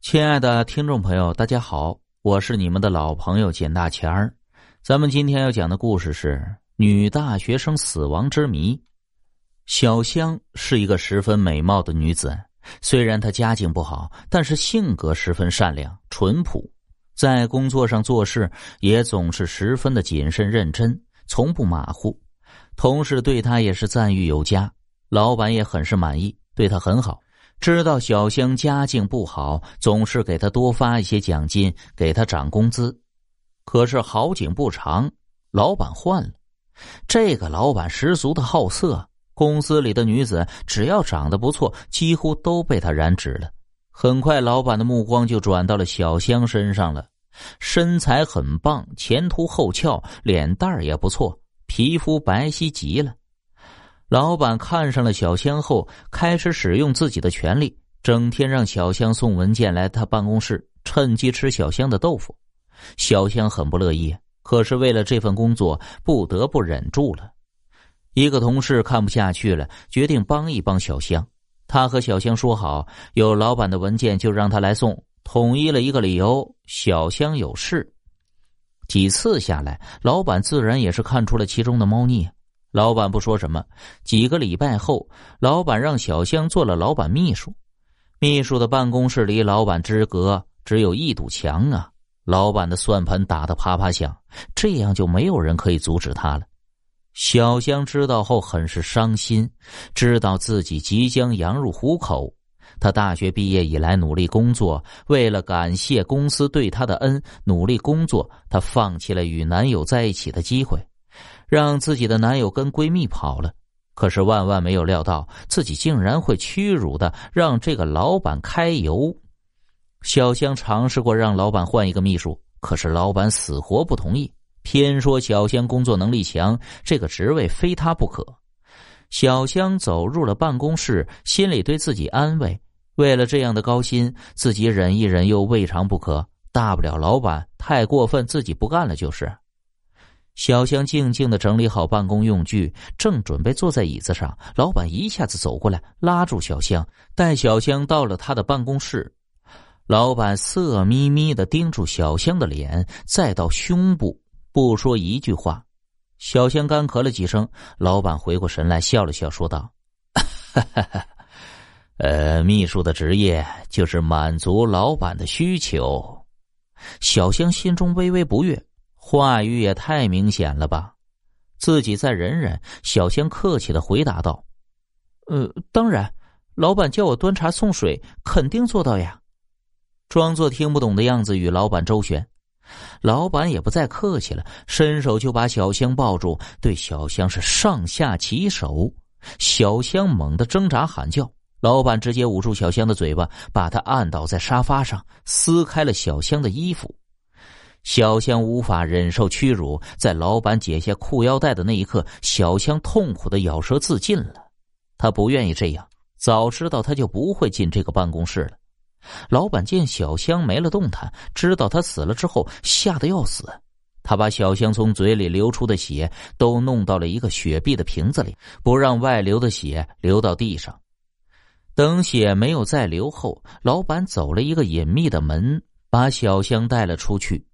亲爱的听众朋友，大家好，我是你们的老朋友简大钱儿。咱们今天要讲的故事是女大学生死亡之谜。小香是一个十分美貌的女子，虽然她家境不好，但是性格十分善良淳朴，在工作上做事也总是十分的谨慎认真，从不马虎。同事对她也是赞誉有加，老板也很是满意，对她很好。知道小香家境不好，总是给她多发一些奖金，给她涨工资。可是好景不长，老板换了。这个老板十足的好色，公司里的女子只要长得不错，几乎都被他染指了。很快，老板的目光就转到了小香身上了。身材很棒，前凸后翘，脸蛋儿也不错，皮肤白皙极了。老板看上了小香后，开始使用自己的权利，整天让小香送文件来他办公室，趁机吃小香的豆腐。小香很不乐意，可是为了这份工作，不得不忍住了。一个同事看不下去了，决定帮一帮小香。他和小香说好，有老板的文件就让他来送，统一了一个理由：小香有事。几次下来，老板自然也是看出了其中的猫腻。老板不说什么。几个礼拜后，老板让小香做了老板秘书。秘书的办公室离老板之隔只有一堵墙啊！老板的算盘打得啪啪响，这样就没有人可以阻止他了。小香知道后很是伤心，知道自己即将羊入虎口。她大学毕业以来努力工作，为了感谢公司对她的恩，努力工作，她放弃了与男友在一起的机会。让自己的男友跟闺蜜跑了，可是万万没有料到，自己竟然会屈辱的让这个老板揩油。小香尝试过让老板换一个秘书，可是老板死活不同意，偏说小香工作能力强，这个职位非她不可。小香走入了办公室，心里对自己安慰：为了这样的高薪，自己忍一忍又未尝不可。大不了老板太过分，自己不干了就是。小香静静的整理好办公用具，正准备坐在椅子上，老板一下子走过来，拉住小香，带小香到了他的办公室。老板色眯眯的盯住小香的脸，再到胸部，不说一句话。小香干咳了几声，老板回过神来，笑了笑，说道：“哈哈呃，秘书的职业就是满足老板的需求。”小香心中微微不悦。话语也太明显了吧！自己再忍忍。小香客气的回答道：“呃，当然，老板叫我端茶送水，肯定做到呀。”装作听不懂的样子与老板周旋。老板也不再客气了，伸手就把小香抱住，对小香是上下其手。小香猛地挣扎喊叫，老板直接捂住小香的嘴巴，把她按倒在沙发上，撕开了小香的衣服。小香无法忍受屈辱，在老板解下裤腰带的那一刻，小香痛苦的咬舌自尽了。她不愿意这样，早知道她就不会进这个办公室了。老板见小香没了动弹，知道她死了之后，吓得要死。他把小香从嘴里流出的血都弄到了一个雪碧的瓶子里，不让外流的血流到地上。等血没有再流后，老板走了一个隐秘的门，把小香带了出去。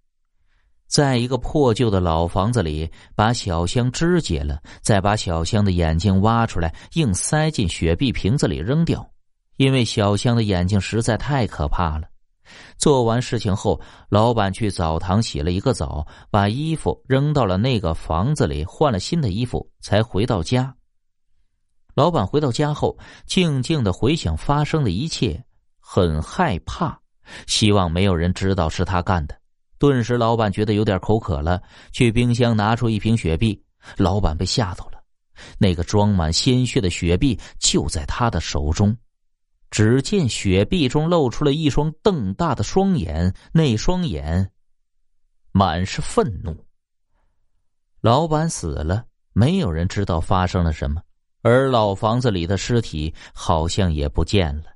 在一个破旧的老房子里，把小香肢解了，再把小香的眼睛挖出来，硬塞进雪碧瓶子里扔掉。因为小香的眼睛实在太可怕了。做完事情后，老板去澡堂洗了一个澡，把衣服扔到了那个房子里，换了新的衣服，才回到家。老板回到家后，静静的回想发生的一切，很害怕，希望没有人知道是他干的。顿时，老板觉得有点口渴了，去冰箱拿出一瓶雪碧。老板被吓到了，那个装满鲜血的雪碧就在他的手中。只见雪碧中露出了一双瞪大的双眼，那双眼满是愤怒。老板死了，没有人知道发生了什么，而老房子里的尸体好像也不见了。